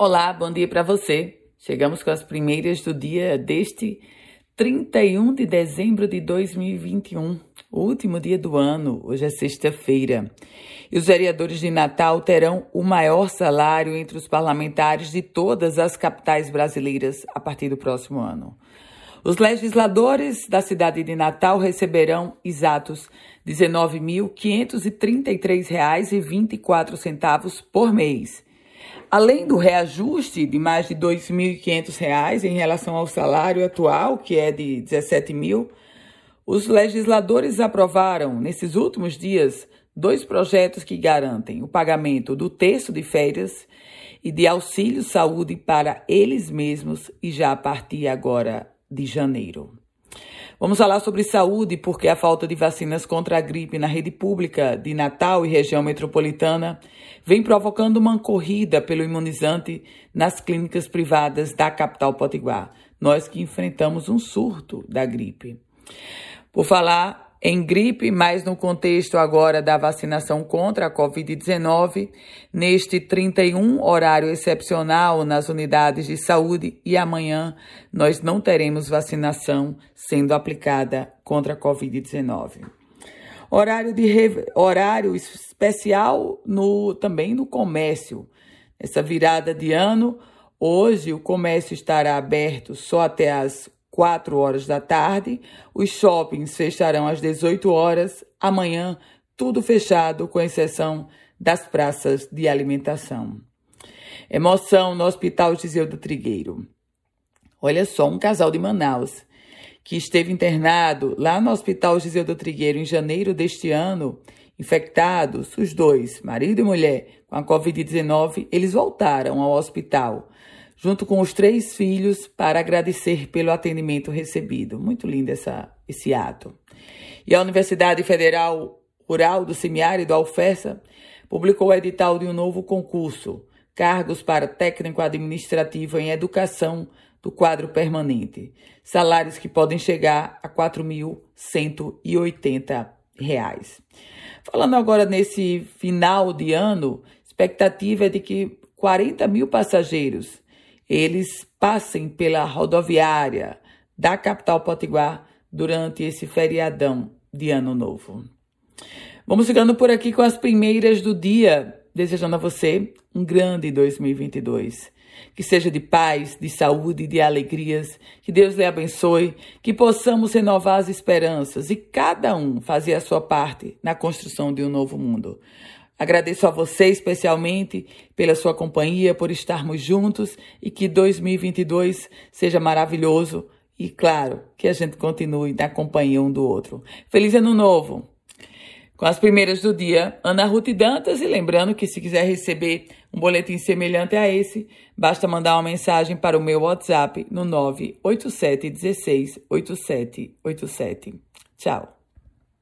Olá, bom dia para você. Chegamos com as primeiras do dia deste 31 de dezembro de 2021, o último dia do ano. Hoje é sexta-feira. E os vereadores de Natal terão o maior salário entre os parlamentares de todas as capitais brasileiras a partir do próximo ano. Os legisladores da cidade de Natal receberão exatos R$ 19.533,24 por mês Além do reajuste de mais de R$ 2.500 em relação ao salário atual, que é de R$ 17 mil, os legisladores aprovaram, nesses últimos dias, dois projetos que garantem o pagamento do terço de férias e de auxílio saúde para eles mesmos e já a partir agora de janeiro. Vamos falar sobre saúde, porque a falta de vacinas contra a gripe na rede pública de Natal e região metropolitana vem provocando uma corrida pelo imunizante nas clínicas privadas da capital potiguar. Nós que enfrentamos um surto da gripe. Por falar em gripe, mas no contexto agora da vacinação contra a Covid-19, neste 31 horário excepcional nas unidades de saúde e amanhã nós não teremos vacinação sendo aplicada contra a Covid-19. Horário, de horário especial no, também no comércio. Essa virada de ano, hoje o comércio estará aberto só até as 4 horas da tarde. Os shoppings fecharão às 18 horas. Amanhã, tudo fechado, com exceção das praças de alimentação. Emoção no Hospital Giseu do Trigueiro. Olha só, um casal de Manaus que esteve internado lá no Hospital Giseu do Trigueiro em janeiro deste ano, infectados, os dois, marido e mulher, com a Covid-19, eles voltaram ao hospital junto com os três filhos, para agradecer pelo atendimento recebido. Muito lindo essa, esse ato. E a Universidade Federal Rural do Semiárido, a UFESA, publicou o edital de um novo concurso, cargos para técnico administrativo em educação do quadro permanente, salários que podem chegar a R$ 4.180. Falando agora nesse final de ano, expectativa é de que 40 mil passageiros eles passem pela rodoviária da capital potiguar durante esse feriadão de Ano Novo. Vamos ficando por aqui com as primeiras do dia, desejando a você um grande 2022. Que seja de paz, de saúde de alegrias. Que Deus lhe abençoe. Que possamos renovar as esperanças e cada um fazer a sua parte na construção de um novo mundo. Agradeço a você especialmente pela sua companhia, por estarmos juntos e que 2022 seja maravilhoso e, claro, que a gente continue na companhia um do outro. Feliz Ano Novo! Com as primeiras do dia, Ana Ruth Dantas, e lembrando que se quiser receber um boletim semelhante a esse, basta mandar uma mensagem para o meu WhatsApp no 987 16 8787. Tchau!